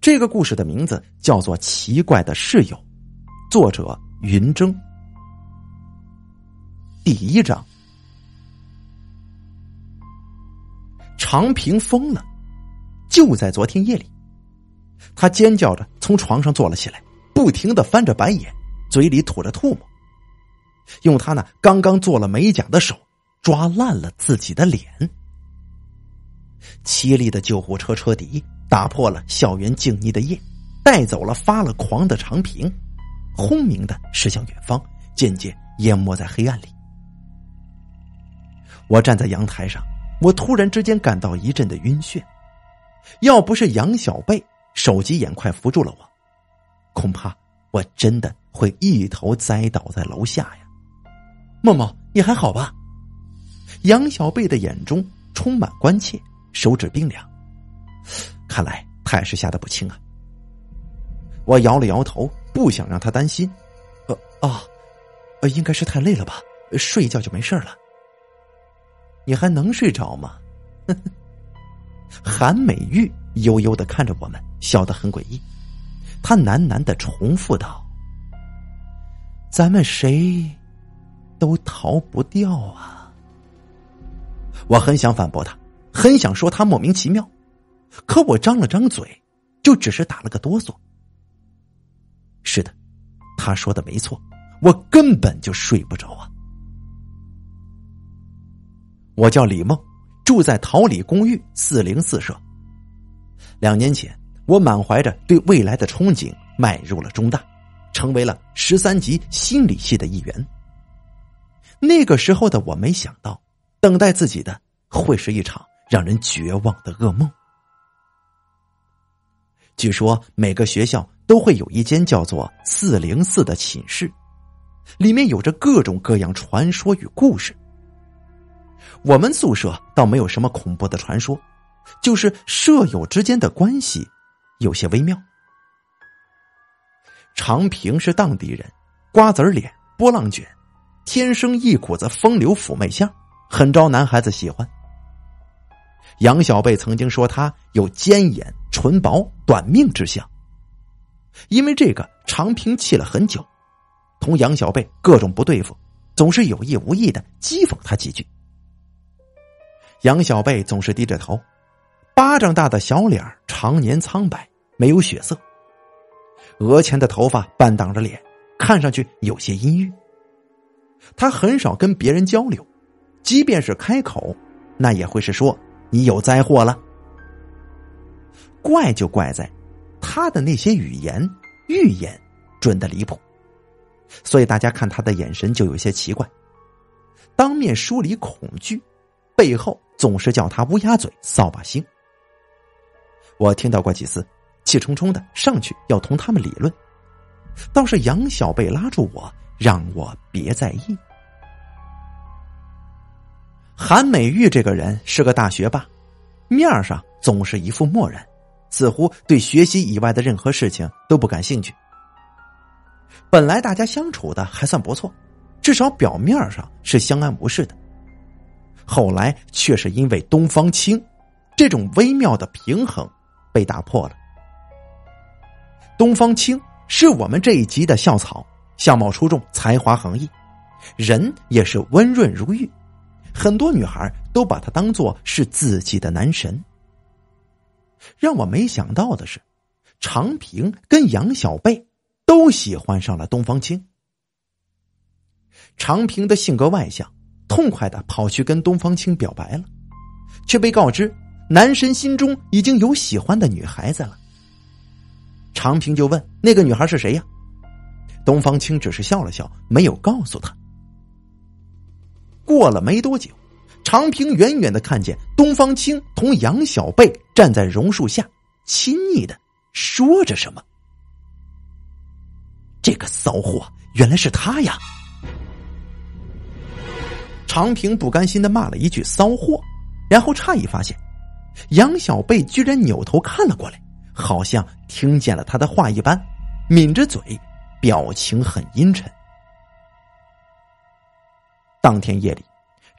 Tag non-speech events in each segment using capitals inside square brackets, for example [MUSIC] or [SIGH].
这个故事的名字叫做《奇怪的室友》，作者云峥。第一章，长平疯了，就在昨天夜里，他尖叫着从床上坐了起来，不停的翻着白眼，嘴里吐着唾沫，用他那刚刚做了美甲的手抓烂了自己的脸。凄厉的救护车车笛打破了校园静谧的夜，带走了发了狂的长平，轰鸣的驶向远方，渐渐淹没在黑暗里。我站在阳台上，我突然之间感到一阵的晕眩，要不是杨小贝手疾眼快扶住了我，恐怕我真的会一头栽倒在楼下呀。默默，你还好吧？杨小贝的眼中充满关切。手指冰凉，看来他也是吓得不轻啊。我摇了摇头，不想让他担心。呃啊，应该是太累了吧，睡一觉就没事了。你还能睡着吗？[LAUGHS] 韩美玉悠悠的看着我们，笑得很诡异。他喃喃的重复道：“咱们谁都逃不掉啊。”我很想反驳他。很想说他莫名其妙，可我张了张嘴，就只是打了个哆嗦。是的，他说的没错，我根本就睡不着啊。我叫李梦，住在桃李公寓四零四舍。两年前，我满怀着对未来的憧憬，迈入了中大，成为了十三级心理系的一员。那个时候的我没想到，等待自己的会是一场。让人绝望的噩梦。据说每个学校都会有一间叫做“四零四”的寝室，里面有着各种各样传说与故事。我们宿舍倒没有什么恐怖的传说，就是舍友之间的关系有些微妙。常平是当地人，瓜子脸、波浪卷，天生一股子风流妩媚相，很招男孩子喜欢。杨小贝曾经说他有尖眼、唇薄、短命之相，因为这个，常平气了很久，同杨小贝各种不对付，总是有意无意的讥讽他几句。杨小贝总是低着头，巴掌大的小脸常年苍白，没有血色，额前的头发半挡着脸，看上去有些阴郁。他很少跟别人交流，即便是开口，那也会是说。你有灾祸了，怪就怪在他的那些语言预言准的离谱，所以大家看他的眼神就有些奇怪。当面梳理恐惧，背后总是叫他乌鸦嘴、扫把星。我听到过几次，气冲冲的上去要同他们理论，倒是杨小贝拉住我，让我别在意。韩美玉这个人是个大学霸，面上总是一副漠然，似乎对学习以外的任何事情都不感兴趣。本来大家相处的还算不错，至少表面上是相安无事的。后来却是因为东方青，这种微妙的平衡被打破了。东方青是我们这一级的校草，相貌出众，才华横溢，人也是温润如玉。很多女孩都把他当做是自己的男神。让我没想到的是，常平跟杨小贝都喜欢上了东方青。常平的性格外向，痛快的跑去跟东方青表白了，却被告知男神心中已经有喜欢的女孩子了。常平就问那个女孩是谁呀？东方青只是笑了笑，没有告诉他。过了没多久，常平远远的看见东方青同杨小贝站在榕树下，亲昵的说着什么。这个骚货原来是他呀！常平不甘心的骂了一句“骚货”，然后诧异发现，杨小贝居然扭头看了过来，好像听见了他的话一般，抿着嘴，表情很阴沉。当天夜里，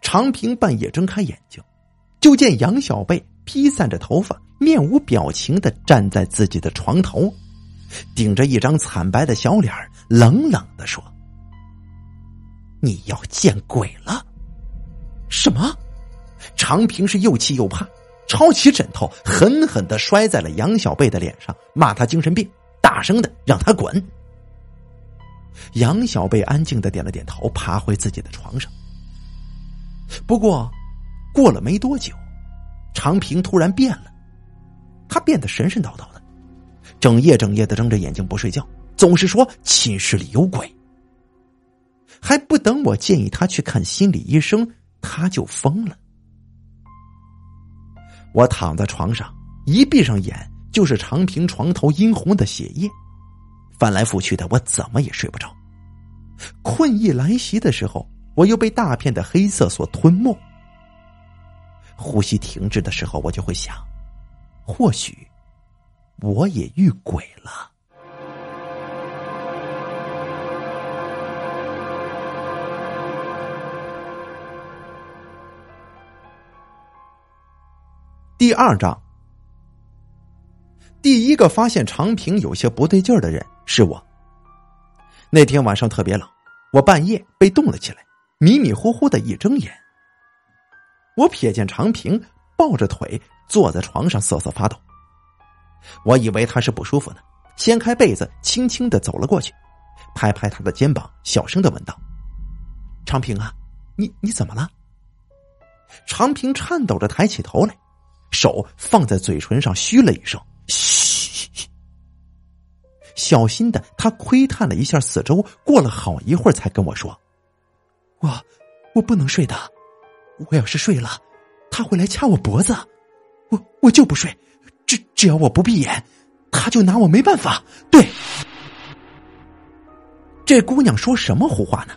常平半夜睁开眼睛，就见杨小贝披散着头发，面无表情的站在自己的床头，顶着一张惨白的小脸，冷冷的说：“你要见鬼了！”什么？常平是又气又怕，抄起枕头狠狠的摔在了杨小贝的脸上，骂他精神病，大声的让他滚。杨小贝安静的点了点头，爬回自己的床上。不过，过了没多久，长平突然变了，他变得神神叨叨的，整夜整夜的睁着眼睛不睡觉，总是说寝室里有鬼。还不等我建议他去看心理医生，他就疯了。我躺在床上，一闭上眼就是长平床头殷红的血液，翻来覆去的，我怎么也睡不着。困意来袭的时候。我又被大片的黑色所吞没，呼吸停滞的时候，我就会想，或许我也遇鬼了。第二章，第一个发现长平有些不对劲儿的人是我。那天晚上特别冷，我半夜被冻了起来。迷迷糊糊的一睁眼，我瞥见长平抱着腿坐在床上瑟瑟发抖。我以为他是不舒服呢，掀开被子，轻轻的走了过去，拍拍他的肩膀，小声的问道：“长平啊，你你怎么了？”长平颤抖着抬起头来，手放在嘴唇上，嘘了一声：“嘘。”小心的他窥探了一下四周，过了好一会儿，才跟我说。我，我不能睡的。我要是睡了，他会来掐我脖子。我我就不睡，只只要我不闭眼，他就拿我没办法。对，这姑娘说什么胡话呢？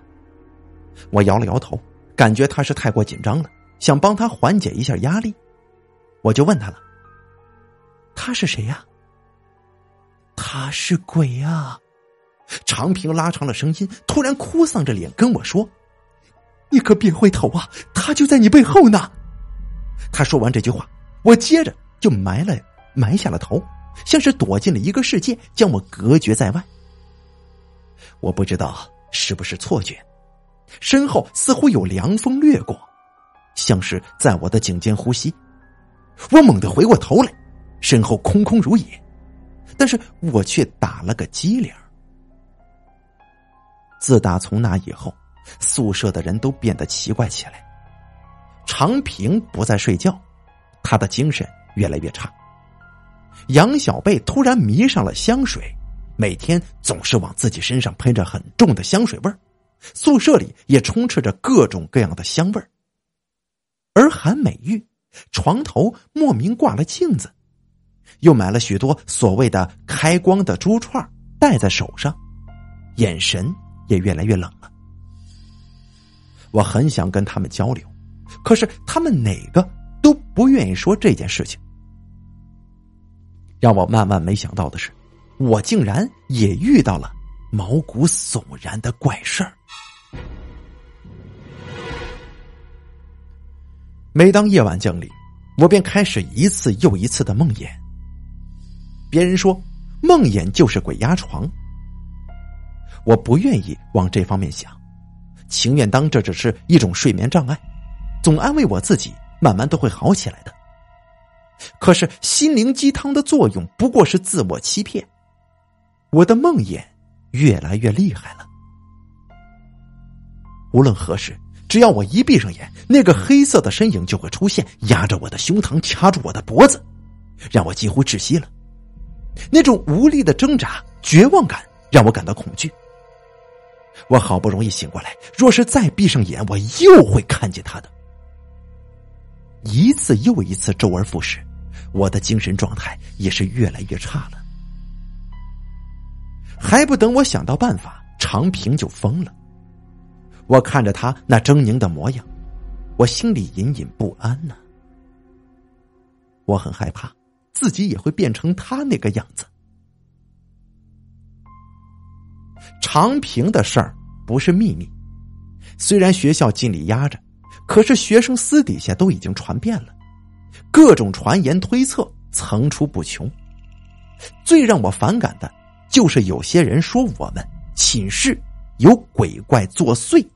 我摇了摇头，感觉她是太过紧张了，想帮她缓解一下压力。我就问她了：“他是谁呀？”他是鬼啊！长平拉长了声音，突然哭丧着脸跟我说。你可别回头啊！他就在你背后呢。他说完这句话，我接着就埋了埋下了头，像是躲进了一个世界，将我隔绝在外。我不知道是不是错觉，身后似乎有凉风掠过，像是在我的颈间呼吸。我猛地回过头来，身后空空如也，但是我却打了个激灵。自打从那以后。宿舍的人都变得奇怪起来。常平不再睡觉，他的精神越来越差。杨小贝突然迷上了香水，每天总是往自己身上喷着很重的香水味儿。宿舍里也充斥着各种各样的香味儿。而韩美玉床头莫名挂了镜子，又买了许多所谓的开光的珠串戴在手上，眼神也越来越冷了。我很想跟他们交流，可是他们哪个都不愿意说这件事情。让我万万没想到的是，我竟然也遇到了毛骨悚然的怪事儿。每当夜晚降临，我便开始一次又一次的梦魇。别人说梦魇就是鬼压床，我不愿意往这方面想。情愿当这只是一种睡眠障碍，总安慰我自己，慢慢都会好起来的。可是心灵鸡汤的作用不过是自我欺骗，我的梦魇越来越厉害了。无论何时，只要我一闭上眼，那个黑色的身影就会出现，压着我的胸膛，掐住我的脖子，让我几乎窒息了。那种无力的挣扎、绝望感，让我感到恐惧。我好不容易醒过来，若是再闭上眼，我又会看见他的。一次又一次，周而复始，我的精神状态也是越来越差了。还不等我想到办法，长平就疯了。我看着他那狰狞的模样，我心里隐隐不安呢。我很害怕自己也会变成他那个样子。长平的事儿不是秘密，虽然学校尽力压着，可是学生私底下都已经传遍了。各种传言推测层出不穷。最让我反感的，就是有些人说我们寝室有鬼怪作祟。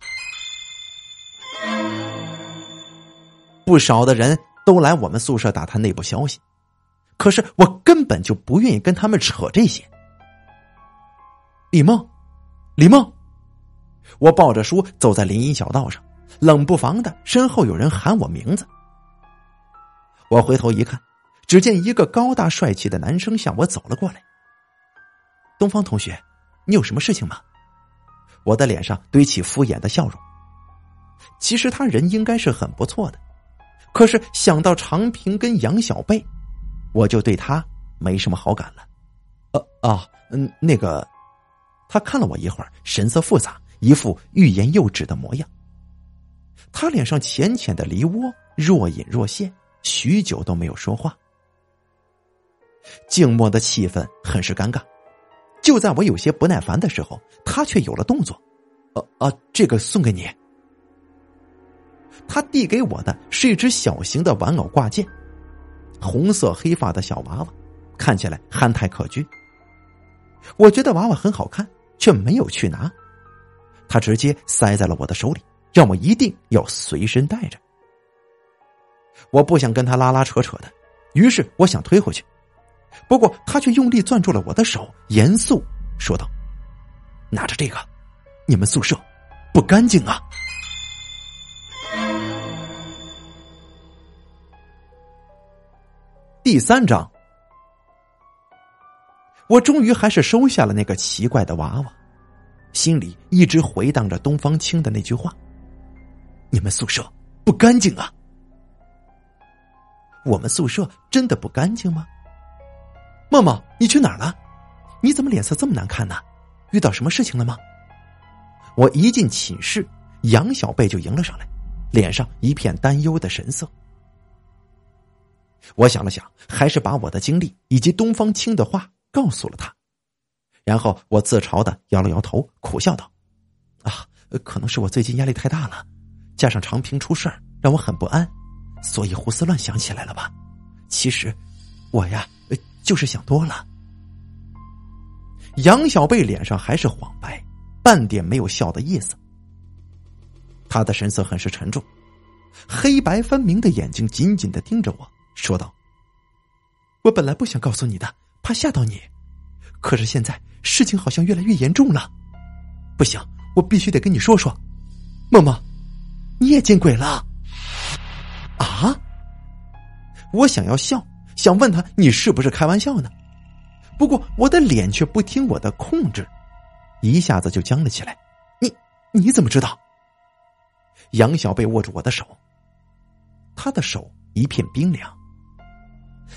不少的人都来我们宿舍打探内部消息，可是我根本就不愿意跟他们扯这些。李梦，李梦，我抱着书走在林荫小道上，冷不防的身后有人喊我名字。我回头一看，只见一个高大帅气的男生向我走了过来。东方同学，你有什么事情吗？我的脸上堆起敷衍的笑容。其实他人应该是很不错的。可是想到常平跟杨小贝，我就对他没什么好感了。呃啊，嗯，那个，他看了我一会儿，神色复杂，一副欲言又止的模样。他脸上浅浅的梨涡若隐若现，许久都没有说话。静默的气氛很是尴尬。就在我有些不耐烦的时候，他却有了动作。呃啊，这个送给你。他递给我的是一只小型的玩偶挂件，红色黑发的小娃娃，看起来憨态可掬。我觉得娃娃很好看，却没有去拿，他直接塞在了我的手里，让我一定要随身带着。我不想跟他拉拉扯扯的，于是我想推回去，不过他却用力攥住了我的手，严肃说道：“拿着这个，你们宿舍不干净啊。”第三章，我终于还是收下了那个奇怪的娃娃，心里一直回荡着东方青的那句话：“你们宿舍不干净啊！”我们宿舍真的不干净吗？默默，你去哪儿了？你怎么脸色这么难看呢？遇到什么事情了吗？我一进寝室，杨小贝就迎了上来，脸上一片担忧的神色。我想了想，还是把我的经历以及东方青的话告诉了他，然后我自嘲的摇了摇头，苦笑道：“啊，可能是我最近压力太大了，加上长平出事儿让我很不安，所以胡思乱想起来了吧？其实，我呀，就是想多了。”杨小贝脸上还是黄白，半点没有笑的意思，他的神色很是沉重，黑白分明的眼睛紧紧的盯着我。说道：“我本来不想告诉你的，怕吓到你，可是现在事情好像越来越严重了，不行，我必须得跟你说说。梦梦，你也见鬼了？啊！我想要笑，想问他你是不是开玩笑呢？不过我的脸却不听我的控制，一下子就僵了起来。你你怎么知道？杨小贝握住我的手，他的手一片冰凉。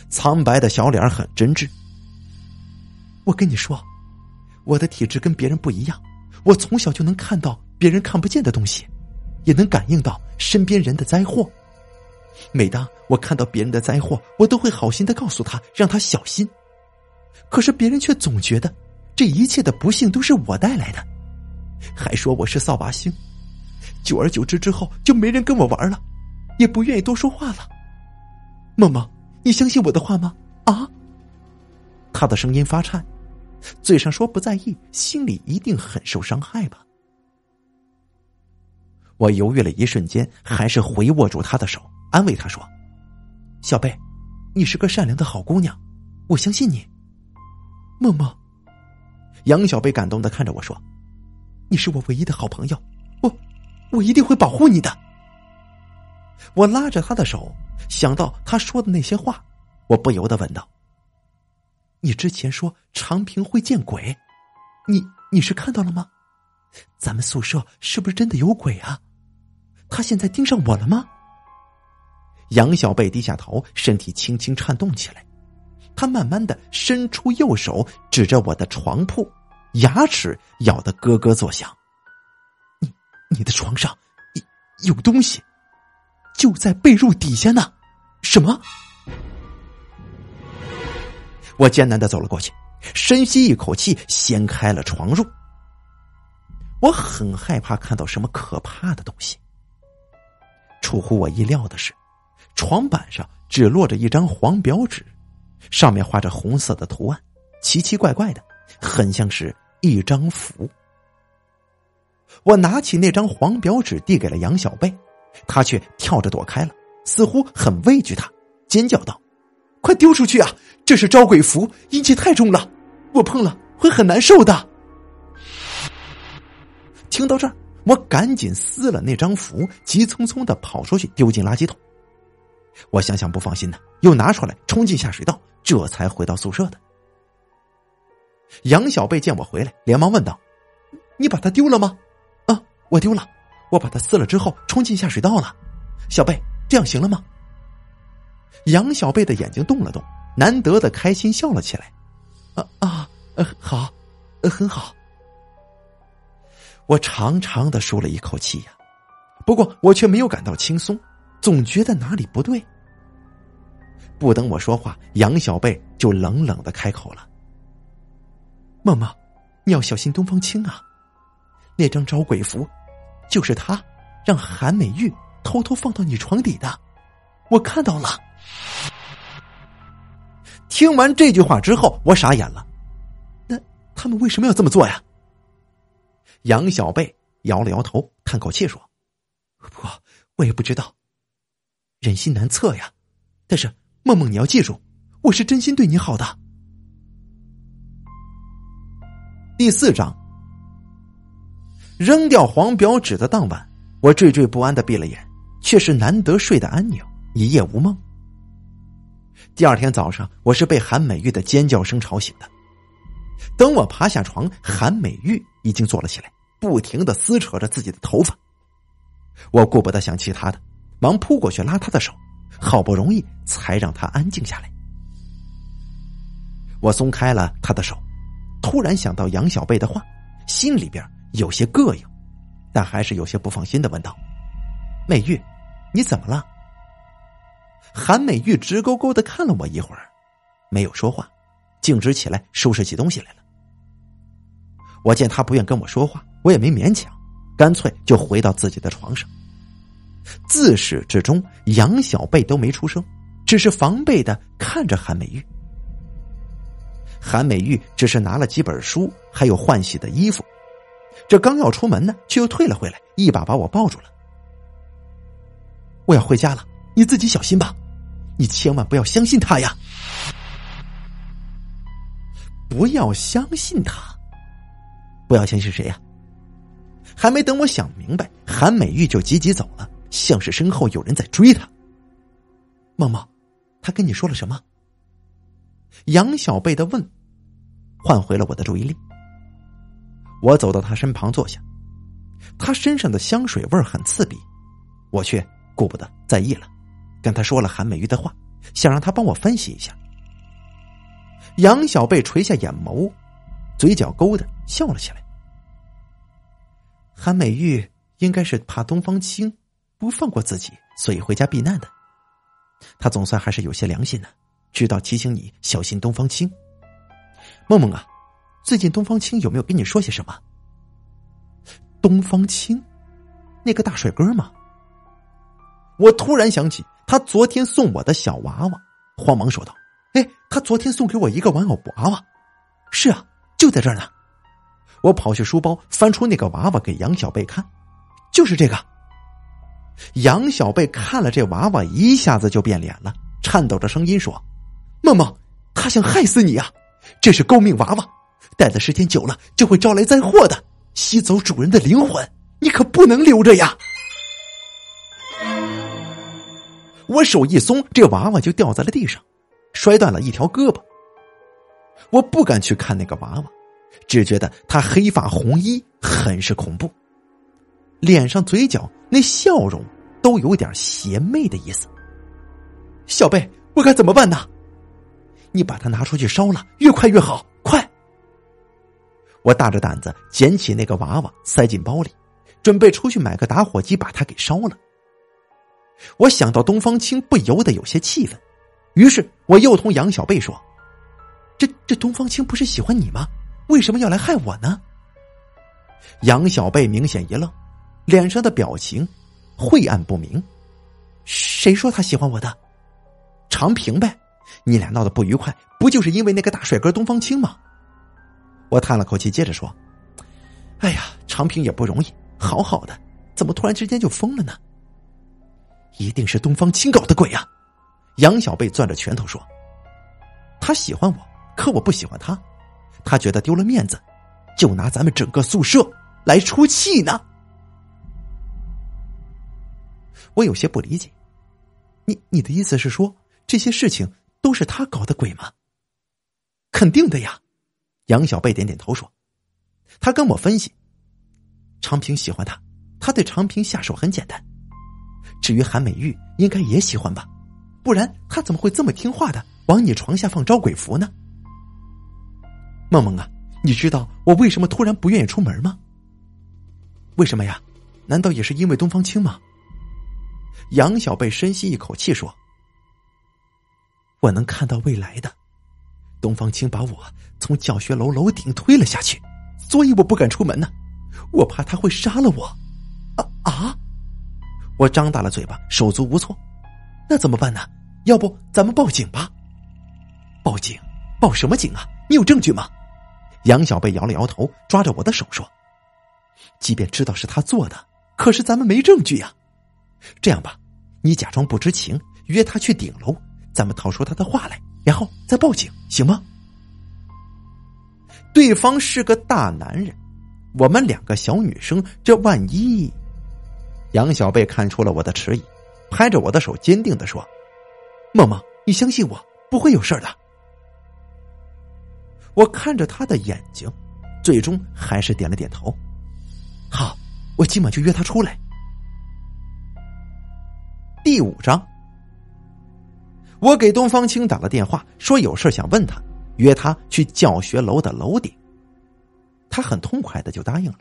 苍白的小脸很真挚。我跟你说，我的体质跟别人不一样，我从小就能看到别人看不见的东西，也能感应到身边人的灾祸。每当我看到别人的灾祸，我都会好心的告诉他，让他小心。可是别人却总觉得这一切的不幸都是我带来的，还说我是扫把星。久而久之之后，就没人跟我玩了，也不愿意多说话了。梦梦。你相信我的话吗？啊！他的声音发颤，嘴上说不在意，心里一定很受伤害吧。我犹豫了一瞬间，还是回握住他的手，安慰他说：“小贝，你是个善良的好姑娘，我相信你。”默默，杨小贝感动的看着我说：“你是我唯一的好朋友，我，我一定会保护你的。”我拉着他的手。想到他说的那些话，我不由得问道：“你之前说长平会见鬼，你你是看到了吗？咱们宿舍是不是真的有鬼啊？他现在盯上我了吗？”杨小贝低下头，身体轻轻颤动起来，他慢慢的伸出右手，指着我的床铺，牙齿咬得咯咯作响。“你你的床上有有东西。”就在被褥底下呢，什么？我艰难的走了过去，深吸一口气，掀开了床褥。我很害怕看到什么可怕的东西。出乎我意料的是，床板上只落着一张黄表纸，上面画着红色的图案，奇奇怪怪的，很像是一张符。我拿起那张黄表纸递给了杨小贝，他却跳着躲开了，似乎很畏惧他，尖叫道：“快丢出去啊！这是招鬼符，阴气太重了，我碰了会很难受的。”听到这儿，我赶紧撕了那张符，急匆匆的跑出去丢进垃圾桶。我想想不放心呢，又拿出来冲进下水道，这才回到宿舍的。杨小贝见我回来，连忙问道：“你把它丢了吗？”啊我丢了，我把它撕了之后冲进下水道了。小贝，这样行了吗？杨小贝的眼睛动了动，难得的开心笑了起来。啊啊，呃，好，呃，很好。我长长的舒了一口气呀，不过我却没有感到轻松，总觉得哪里不对。不等我说话，杨小贝就冷冷的开口了：“梦梦，你要小心东方青啊。”那张招鬼符，就是他让韩美玉偷偷放到你床底的，我看到了。听完这句话之后，我傻眼了。那他们为什么要这么做呀？杨小贝摇了摇头，叹口气说：“不，我也不知道。人心难测呀。但是梦梦，你要记住，我是真心对你好的。”第四章。扔掉黄表纸的当晚，我惴惴不安的闭了眼，却是难得睡得安宁，一夜无梦。第二天早上，我是被韩美玉的尖叫声吵醒的。等我爬下床，韩美玉已经坐了起来，不停的撕扯着自己的头发。我顾不得想其他的，忙扑过去拉她的手，好不容易才让她安静下来。我松开了她的手，突然想到杨小贝的话，心里边。有些膈应，但还是有些不放心的问道：“美玉，你怎么了？”韩美玉直勾勾的看了我一会儿，没有说话，径直起来收拾起东西来了。我见他不愿跟我说话，我也没勉强，干脆就回到自己的床上。自始至终，杨小贝都没出声，只是防备的看着韩美玉。韩美玉只是拿了几本书，还有换洗的衣服。这刚要出门呢，却又退了回来，一把把我抱住了。我要回家了，你自己小心吧，你千万不要相信他呀！不要相信他，不要相信谁呀？还没等我想明白，韩美玉就急急走了，像是身后有人在追她。梦梦，他跟你说了什么？杨小贝的问，换回了我的注意力。我走到他身旁坐下，他身上的香水味很刺鼻，我却顾不得在意了，跟他说了韩美玉的话，想让他帮我分析一下。杨小贝垂下眼眸，嘴角勾的笑了起来。韩美玉应该是怕东方青不放过自己，所以回家避难的。他总算还是有些良心呢，知道提醒你小心东方青。梦梦啊。最近东方青有没有跟你说些什么？东方青，那个大帅哥吗？我突然想起他昨天送我的小娃娃，慌忙说道：“哎，他昨天送给我一个玩偶娃娃。”是啊，就在这儿呢。我跑去书包，翻出那个娃娃给杨小贝看，就是这个。杨小贝看了这娃娃，一下子就变脸了，颤抖着声音说：“梦梦，他想害死你啊！这是勾命娃娃。”待的时间久了，就会招来灾祸的，吸走主人的灵魂，你可不能留着呀！我手一松，这娃娃就掉在了地上，摔断了一条胳膊。我不敢去看那个娃娃，只觉得他黑发红衣，很是恐怖，脸上嘴角那笑容都有点邪魅的意思。小贝，我该怎么办呢？你把它拿出去烧了，越快越好，快！我大着胆子捡起那个娃娃，塞进包里，准备出去买个打火机把它给烧了。我想到东方青，不由得有些气愤，于是我又同杨小贝说：“这这东方青不是喜欢你吗？为什么要来害我呢？”杨小贝明显一愣，脸上的表情晦暗不明。谁说他喜欢我的？长平呗。你俩闹得不愉快，不就是因为那个大帅哥东方青吗？我叹了口气，接着说：“哎呀，长平也不容易，好好的，怎么突然之间就疯了呢？一定是东方青搞的鬼呀！”杨小贝攥着拳头说：“他喜欢我，可我不喜欢他，他觉得丢了面子，就拿咱们整个宿舍来出气呢。”我有些不理解，你你的意思是说这些事情？都是他搞的鬼吗？肯定的呀，杨小贝点点头说：“他跟我分析，长平喜欢他，他对长平下手很简单。至于韩美玉，应该也喜欢吧，不然他怎么会这么听话的往你床下放招鬼符呢？”梦梦啊，你知道我为什么突然不愿意出门吗？为什么呀？难道也是因为东方青吗？杨小贝深吸一口气说。我能看到未来的，东方青把我从教学楼楼顶推了下去，所以我不敢出门呢，我怕他会杀了我。我张大了嘴巴，手足无措。那怎么办呢？要不咱们报警吧？报警？报什么警啊？你有证据吗？杨小贝摇了摇头，抓着我的手说：“即便知道是他做的，可是咱们没证据呀。这样吧，你假装不知情，约他去顶楼。”咱们套出他的话来，然后再报警，行吗？对方是个大男人，我们两个小女生，这万一……杨小贝看出了我的迟疑，拍着我的手，坚定的说：“梦梦，你相信我，不会有事的。”我看着他的眼睛，最终还是点了点头。好，我今晚就约他出来。第五章。我给东方青打了电话，说有事想问他，约他去教学楼的楼顶。他很痛快的就答应了。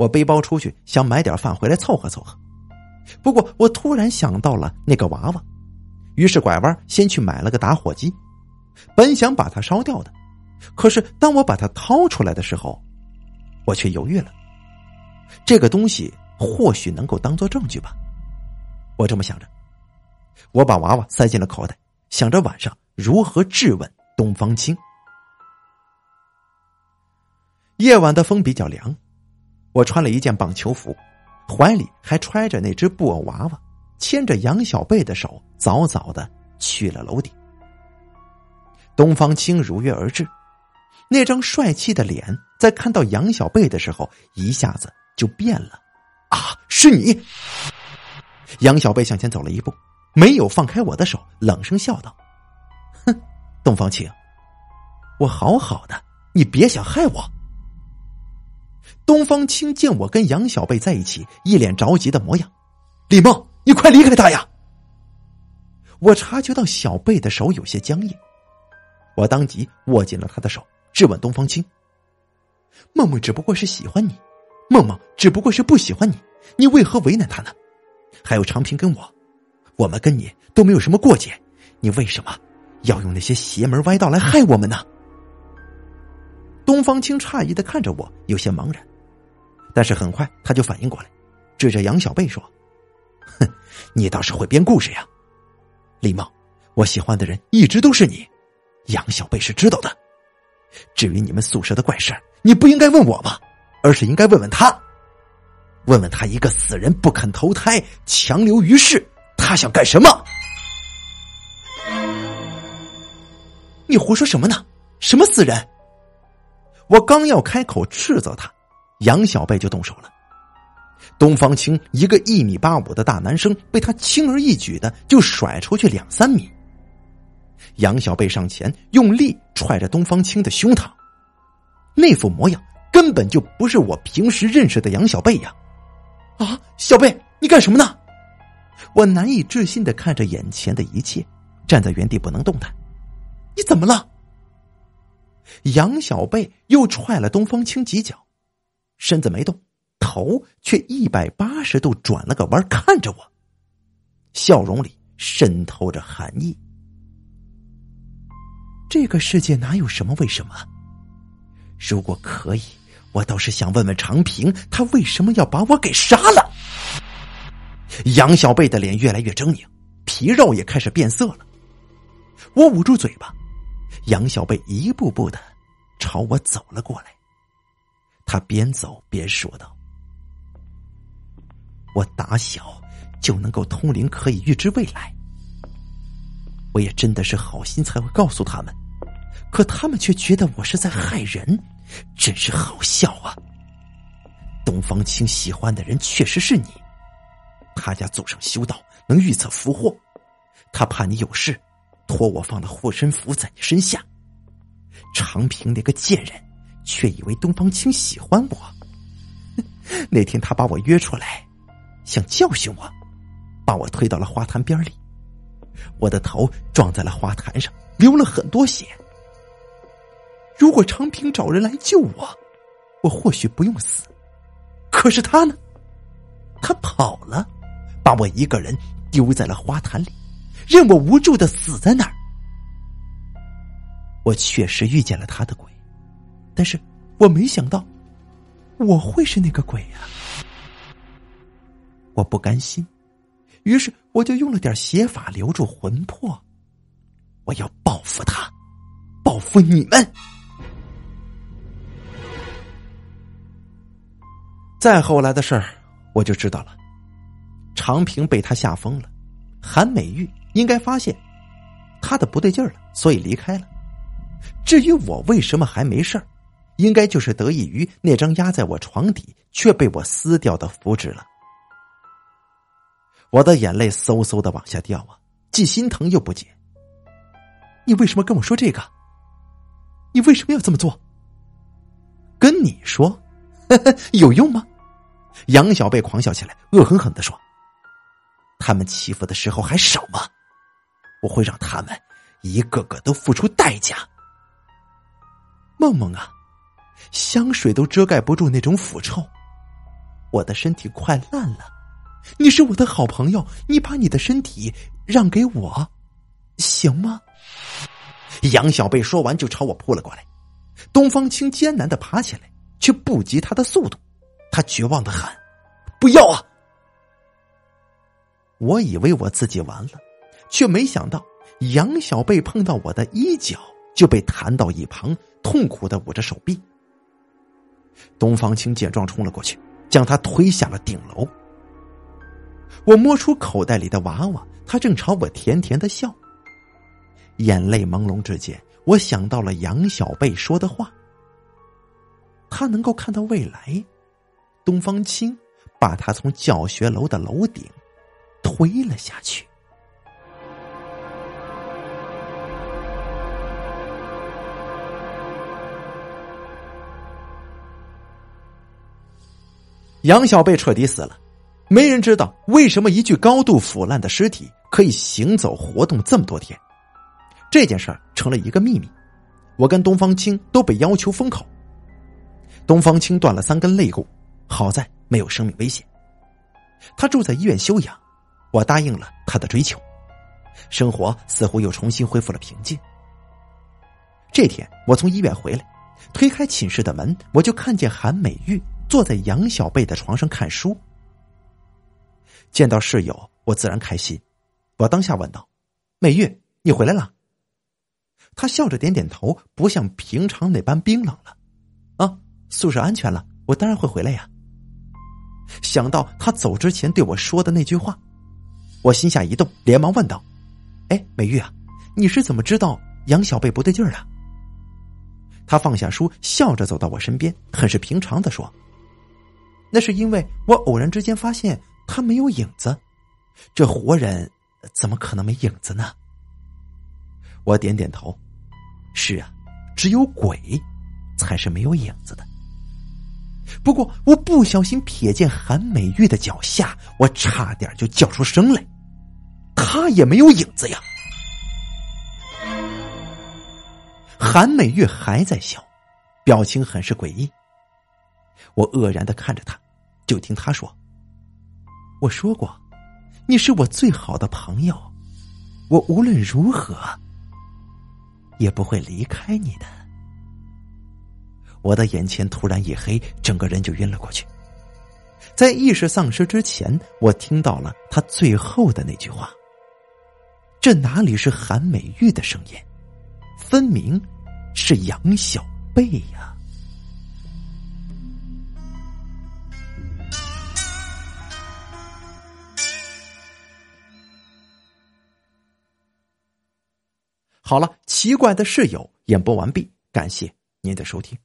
我背包出去，想买点饭回来凑合凑合。不过我突然想到了那个娃娃，于是拐弯先去买了个打火机，本想把它烧掉的。可是当我把它掏出来的时候，我却犹豫了。这个东西或许能够当做证据吧，我这么想着。我把娃娃塞进了口袋，想着晚上如何质问东方青。夜晚的风比较凉，我穿了一件棒球服，怀里还揣着那只布偶娃娃，牵着杨小贝的手，早早的去了楼顶。东方青如约而至，那张帅气的脸在看到杨小贝的时候，一下子就变了。啊，是你！杨小贝向前走了一步。没有放开我的手，冷声笑道：“哼，东方青，我好好的，你别想害我。”东方青见我跟杨小贝在一起，一脸着急的模样。李梦，你快离开他呀！我察觉到小贝的手有些僵硬，我当即握紧了他的手，质问东方青：“梦梦只不过是喜欢你，梦梦只不过是不喜欢你，你为何为难他呢？还有长平跟我。”我们跟你都没有什么过节，你为什么要用那些邪门歪道来害我们呢？东方青诧异的看着我，有些茫然，但是很快他就反应过来，指着杨小贝说：“哼，你倒是会编故事呀，李梦，我喜欢的人一直都是你，杨小贝是知道的。至于你们宿舍的怪事你不应该问我吗？而是应该问问他，问问他一个死人不肯投胎，强留于世。”他想干什么？你胡说什么呢？什么死人？我刚要开口斥责他，杨小贝就动手了。东方青一个一米八五的大男生，被他轻而易举的就甩出去两三米。杨小贝上前用力踹着东方青的胸膛，那副模样根本就不是我平时认识的杨小贝呀！啊，小贝，你干什么呢？我难以置信的看着眼前的一切，站在原地不能动弹。你怎么了？杨小贝又踹了东方青几脚，身子没动，头却一百八十度转了个弯，看着我，笑容里渗透着寒意。这个世界哪有什么为什么？如果可以，我倒是想问问长平，他为什么要把我给杀了？杨小贝的脸越来越狰狞，皮肉也开始变色了。我捂住嘴巴，杨小贝一步步的朝我走了过来。他边走边说道：“我打小就能够通灵，可以预知未来。我也真的是好心才会告诉他们，可他们却觉得我是在害人，真是好笑啊！东方青喜欢的人确实是你，他家祖上修道，能预测福祸，他怕你有事。”托我放了护身符在你身下，长平那个贱人却以为东方青喜欢我。[LAUGHS] 那天他把我约出来，想教训我，把我推到了花坛边里，我的头撞在了花坛上，流了很多血。如果长平找人来救我，我或许不用死。可是他呢？他跑了，把我一个人丢在了花坛里。任我无助的死在那儿。我确实遇见了他的鬼，但是我没想到我会是那个鬼呀！我不甘心，于是我就用了点邪法留住魂魄。我要报复他，报复你们。再后来的事儿，我就知道了。长平被他吓疯了，韩美玉。应该发现他的不对劲儿了，所以离开了。至于我为什么还没事儿，应该就是得益于那张压在我床底却被我撕掉的符纸了。我的眼泪嗖嗖的往下掉啊，既心疼又不解。你为什么跟我说这个？你为什么要这么做？跟你说 [LAUGHS] 有用吗？杨小贝狂笑起来，恶狠狠的说：“他们欺负的时候还少吗？”我会让他们一个个都付出代价。梦梦啊，香水都遮盖不住那种腐臭，我的身体快烂了。你是我的好朋友，你把你的身体让给我，行吗？杨小贝说完就朝我扑了过来。东方青艰难的爬起来，却不及他的速度。他绝望的喊：“不要啊！”我以为我自己完了。却没想到，杨小贝碰到我的衣角就被弹到一旁，痛苦的捂着手臂。东方青见状冲了过去，将他推下了顶楼。我摸出口袋里的娃娃，他正朝我甜甜的笑。眼泪朦胧之间，我想到了杨小贝说的话：他能够看到未来。东方青把他从教学楼的楼顶推了下去。杨小贝彻底死了，没人知道为什么一具高度腐烂的尸体可以行走活动这么多天。这件事成了一个秘密，我跟东方青都被要求封口。东方青断了三根肋骨，好在没有生命危险。他住在医院休养，我答应了他的追求，生活似乎又重新恢复了平静。这天我从医院回来，推开寝室的门，我就看见韩美玉。坐在杨小贝的床上看书，见到室友，我自然开心。我当下问道：“美玉，你回来了？”他笑着点点头，不像平常那般冰冷了。啊，宿舍安全了，我当然会回来呀。想到他走之前对我说的那句话，我心下一动，连忙问道：“哎，美玉啊，你是怎么知道杨小贝不对劲儿的？”他放下书，笑着走到我身边，很是平常的说。那是因为我偶然之间发现他没有影子，这活人怎么可能没影子呢？我点点头，是啊，只有鬼才是没有影子的。不过我不小心瞥见韩美玉的脚下，我差点就叫出声来，他也没有影子呀。韩美玉还在笑，表情很是诡异。我愕然的看着他就听他说我说过你是我最好的朋友我无论如何也不会离开你的。我的眼前突然一黑整个人就晕了过去。在意识丧失之前我听到了他最后的那句话这哪里是韩美玉的声音分明是杨小贝呀。好了奇怪的室友演播完毕感谢您的收听。